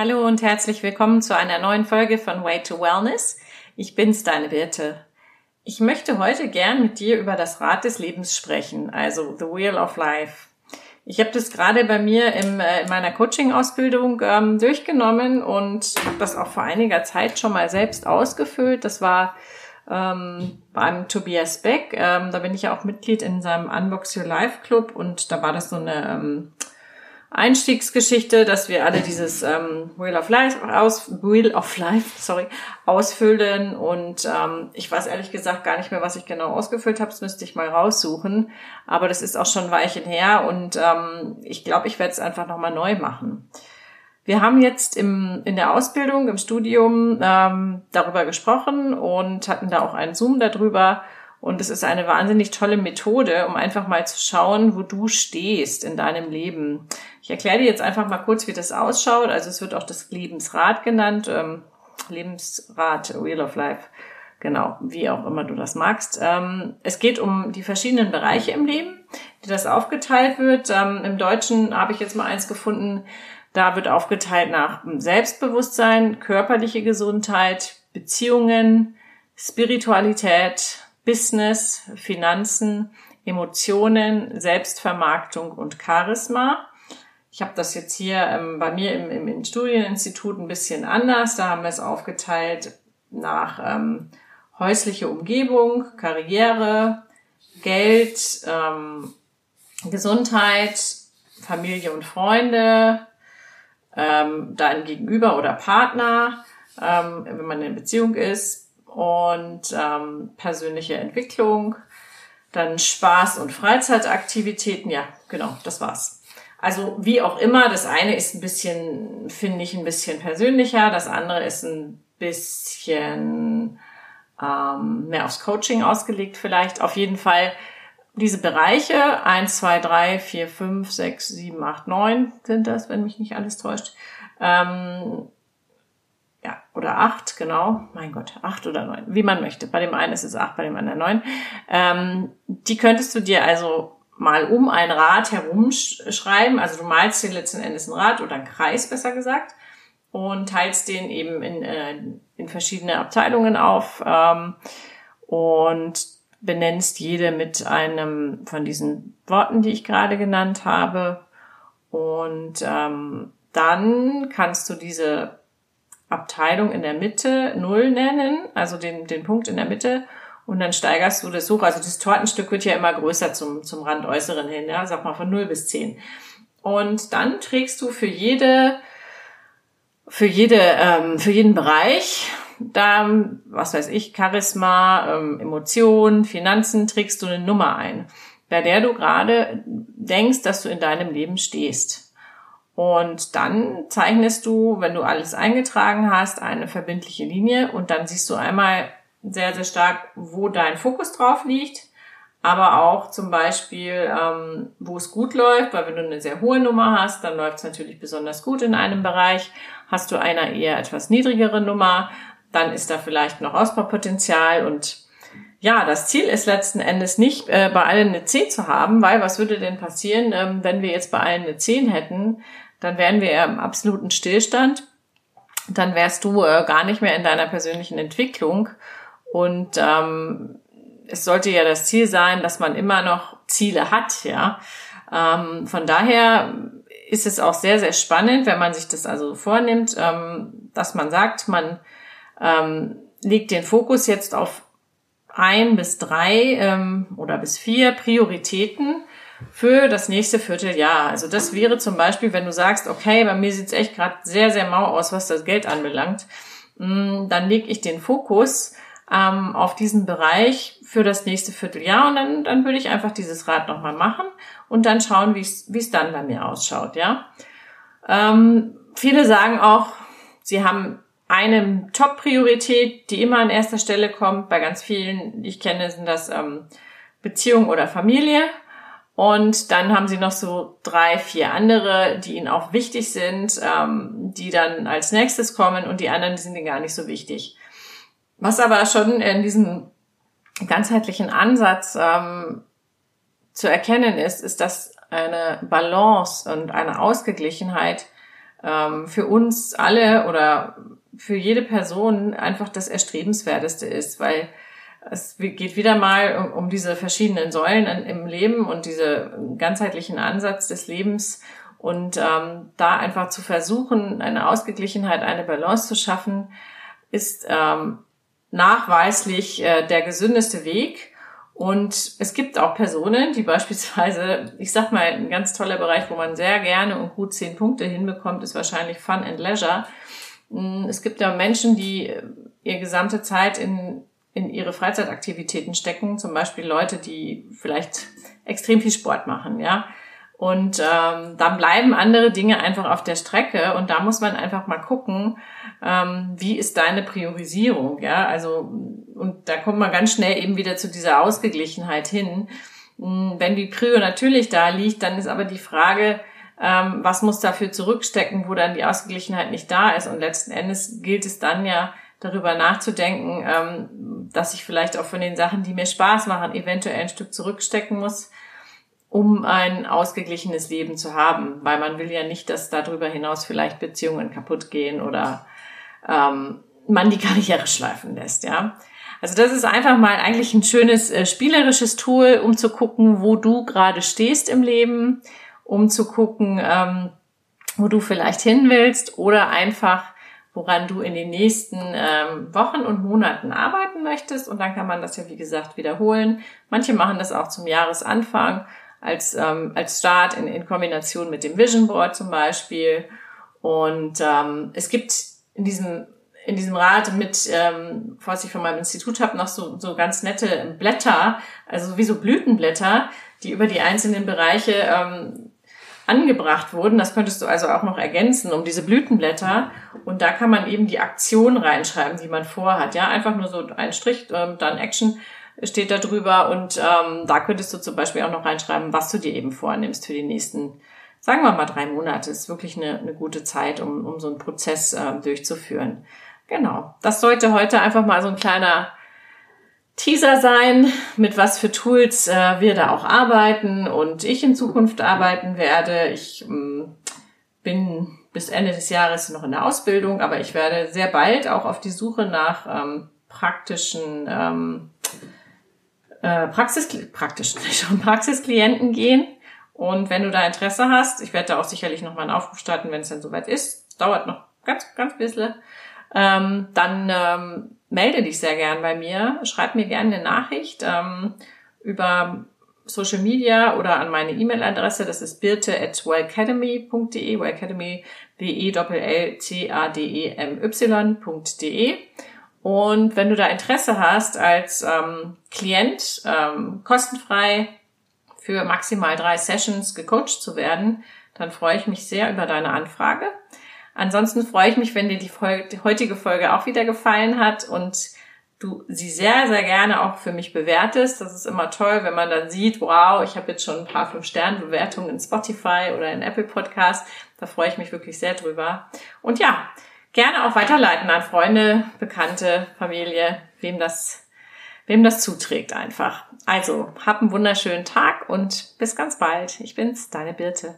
Hallo und herzlich willkommen zu einer neuen Folge von Way to Wellness. Ich bin's, deine Birte. Ich möchte heute gern mit dir über das Rad des Lebens sprechen, also The Wheel of Life. Ich habe das gerade bei mir im, äh, in meiner Coaching-Ausbildung ähm, durchgenommen und habe das auch vor einiger Zeit schon mal selbst ausgefüllt. Das war ähm, beim Tobias Beck. Ähm, da bin ich ja auch Mitglied in seinem Unbox Your Life Club und da war das so eine ähm, Einstiegsgeschichte, dass wir alle dieses ähm, Wheel of Life aus Wheel of Life, sorry, ausfüllen und ähm, ich weiß ehrlich gesagt gar nicht mehr, was ich genau ausgefüllt habe. Das müsste ich mal raussuchen. Aber das ist auch schon ein Weilchen her und ähm, ich glaube, ich werde es einfach nochmal neu machen. Wir haben jetzt im, in der Ausbildung, im Studium ähm, darüber gesprochen und hatten da auch einen Zoom darüber. Und es ist eine wahnsinnig tolle Methode, um einfach mal zu schauen, wo du stehst in deinem Leben. Ich erkläre dir jetzt einfach mal kurz, wie das ausschaut. Also es wird auch das Lebensrad genannt, ähm, Lebensrad, Wheel of Life. Genau, wie auch immer du das magst. Ähm, es geht um die verschiedenen Bereiche im Leben, die das aufgeteilt wird. Ähm, Im Deutschen habe ich jetzt mal eins gefunden, da wird aufgeteilt nach Selbstbewusstsein, körperliche Gesundheit, Beziehungen, Spiritualität, Business, Finanzen, Emotionen, Selbstvermarktung und Charisma. Ich habe das jetzt hier ähm, bei mir im, im, Studieninstitut ein bisschen anders. Da haben wir es aufgeteilt nach ähm, häusliche Umgebung, Karriere, Geld, ähm, Gesundheit, Familie und Freunde, ähm, dein Gegenüber oder Partner, ähm, wenn man in Beziehung ist, und ähm, persönliche Entwicklung, dann Spaß und Freizeitaktivitäten. Ja, genau, das war's. Also wie auch immer, das eine ist ein bisschen, finde ich, ein bisschen persönlicher, das andere ist ein bisschen ähm, mehr aufs Coaching ausgelegt vielleicht. Auf jeden Fall diese Bereiche, eins, zwei, drei, vier, fünf, sechs, sieben, acht, neun sind das, wenn mich nicht alles täuscht. Ähm, ja, oder acht, genau. Mein Gott, acht oder neun, wie man möchte. Bei dem einen ist es acht, bei dem anderen neun. Ähm, die könntest du dir also mal um ein Rad herumschreiben. Also du malst dir letzten Endes ein Rad oder einen Kreis, besser gesagt, und teilst den eben in, äh, in verschiedene Abteilungen auf ähm, und benennst jede mit einem von diesen Worten, die ich gerade genannt habe. Und ähm, dann kannst du diese Abteilung in der Mitte Null nennen, also den, den Punkt in der Mitte und dann steigerst du das hoch. Also das Tortenstück wird ja immer größer zum, zum Randäußeren hin, ja, sag mal von 0 bis 10. Und dann trägst du für jede, für jede, ähm, für jeden Bereich, da, was weiß ich, Charisma, ähm, Emotionen, Finanzen, trägst du eine Nummer ein, bei der du gerade denkst, dass du in deinem Leben stehst. Und dann zeichnest du, wenn du alles eingetragen hast, eine verbindliche Linie und dann siehst du einmal sehr, sehr stark, wo dein Fokus drauf liegt, aber auch zum Beispiel, ähm, wo es gut läuft, weil wenn du eine sehr hohe Nummer hast, dann läuft es natürlich besonders gut in einem Bereich. Hast du einer eher etwas niedrigere Nummer, dann ist da vielleicht noch Ausbaupotenzial und ja, das Ziel ist letzten Endes nicht, äh, bei allen eine 10 zu haben, weil was würde denn passieren, ähm, wenn wir jetzt bei allen eine 10 hätten? Dann wären wir im absoluten Stillstand. Dann wärst du äh, gar nicht mehr in deiner persönlichen Entwicklung und ähm, es sollte ja das Ziel sein, dass man immer noch Ziele hat, ja. Ähm, von daher ist es auch sehr, sehr spannend, wenn man sich das also vornimmt, ähm, dass man sagt, man ähm, legt den Fokus jetzt auf ein bis drei ähm, oder bis vier Prioritäten für das nächste Vierteljahr. Also das wäre zum Beispiel, wenn du sagst, okay, bei mir sieht's echt gerade sehr, sehr mau aus, was das Geld anbelangt, mm, dann lege ich den Fokus ähm, auf diesen Bereich für das nächste Vierteljahr und dann, dann würde ich einfach dieses Rad nochmal machen und dann schauen, wie es dann bei mir ausschaut, ja. Ähm, viele sagen auch, sie haben eine Top-Priorität, die immer an erster Stelle kommt. Bei ganz vielen, die ich kenne, sind das ähm, Beziehung oder Familie. Und dann haben sie noch so drei, vier andere, die ihnen auch wichtig sind, ähm, die dann als nächstes kommen und die anderen die sind ihnen gar nicht so wichtig. Was aber schon in diesem ganzheitlichen Ansatz ähm, zu erkennen ist, ist, dass eine Balance und eine Ausgeglichenheit ähm, für uns alle oder für jede Person einfach das Erstrebenswerteste ist, weil es geht wieder mal um, diese verschiedenen Säulen im Leben und diese ganzheitlichen Ansatz des Lebens und ähm, da einfach zu versuchen, eine Ausgeglichenheit, eine Balance zu schaffen, ist ähm, nachweislich äh, der gesündeste Weg. Und es gibt auch Personen, die beispielsweise, ich sag mal, ein ganz toller Bereich, wo man sehr gerne und gut zehn Punkte hinbekommt, ist wahrscheinlich Fun and Leisure. Hm, es gibt ja Menschen, die ihre gesamte Zeit in, in ihre Freizeitaktivitäten stecken, zum Beispiel Leute, die vielleicht extrem viel Sport machen, ja. Und ähm, dann bleiben andere Dinge einfach auf der Strecke und da muss man einfach mal gucken, ähm, wie ist deine Priorisierung, ja? Also und da kommt man ganz schnell eben wieder zu dieser Ausgeglichenheit hin. Hm, wenn die Prio natürlich da liegt, dann ist aber die Frage, ähm, was muss dafür zurückstecken, wo dann die Ausgeglichenheit nicht da ist. Und letzten Endes gilt es dann ja darüber nachzudenken, ähm, dass ich vielleicht auch von den Sachen, die mir Spaß machen, eventuell ein Stück zurückstecken muss um ein ausgeglichenes Leben zu haben, weil man will ja nicht, dass darüber hinaus vielleicht Beziehungen kaputt gehen oder ähm, man die Karriere schleifen lässt, ja. Also das ist einfach mal eigentlich ein schönes äh, spielerisches Tool, um zu gucken, wo du gerade stehst im Leben, um zu gucken, ähm, wo du vielleicht hin willst oder einfach woran du in den nächsten ähm, Wochen und Monaten arbeiten möchtest. Und dann kann man das ja, wie gesagt, wiederholen. Manche machen das auch zum Jahresanfang als, ähm, als Start in, in Kombination mit dem Vision Board zum Beispiel. Und ähm, es gibt in diesem in diesem Rat mit, ähm, was ich von meinem Institut habe, noch so, so ganz nette Blätter, also wie so Blütenblätter, die über die einzelnen Bereiche ähm, angebracht wurden. Das könntest du also auch noch ergänzen um diese Blütenblätter. Und da kann man eben die Aktion reinschreiben, die man vorhat. Ja, einfach nur so ein Strich, ähm, dann Action steht da drüber und ähm, da könntest du zum Beispiel auch noch reinschreiben, was du dir eben vornimmst für die nächsten, sagen wir mal drei Monate. Ist wirklich eine, eine gute Zeit, um, um so einen Prozess äh, durchzuführen. Genau, das sollte heute einfach mal so ein kleiner Teaser sein, mit was für Tools äh, wir da auch arbeiten und ich in Zukunft arbeiten werde. Ich ähm, bin bis Ende des Jahres noch in der Ausbildung, aber ich werde sehr bald auch auf die Suche nach ähm, praktischen ähm, äh, Praxis, praktisch schon Praxisklienten gehen. Und wenn du da Interesse hast, ich werde da auch sicherlich noch mal einen Aufruf starten, wenn es dann soweit ist. Dauert noch ganz, ganz bisschen. Ähm, dann ähm, melde dich sehr gern bei mir. Schreib mir gerne eine Nachricht ähm, über Social Media oder an meine E-Mail-Adresse. Das ist birte at wellcademy.de, wellcademy, W-E-L-L-C-A-D-E-M-Y.de. Und wenn du da Interesse hast, als ähm, Klient ähm, kostenfrei für maximal drei Sessions gecoacht zu werden, dann freue ich mich sehr über deine Anfrage. Ansonsten freue ich mich, wenn dir die, Folge, die heutige Folge auch wieder gefallen hat und du sie sehr, sehr gerne auch für mich bewertest. Das ist immer toll, wenn man dann sieht, wow, ich habe jetzt schon ein paar Fünf-Sterne-Bewertungen in Spotify oder in Apple Podcast. Da freue ich mich wirklich sehr drüber. Und ja, gerne auch weiterleiten an Freunde, Bekannte, Familie, wem das, wem das zuträgt einfach. Also, hab einen wunderschönen Tag und bis ganz bald. Ich bin's, deine Birte.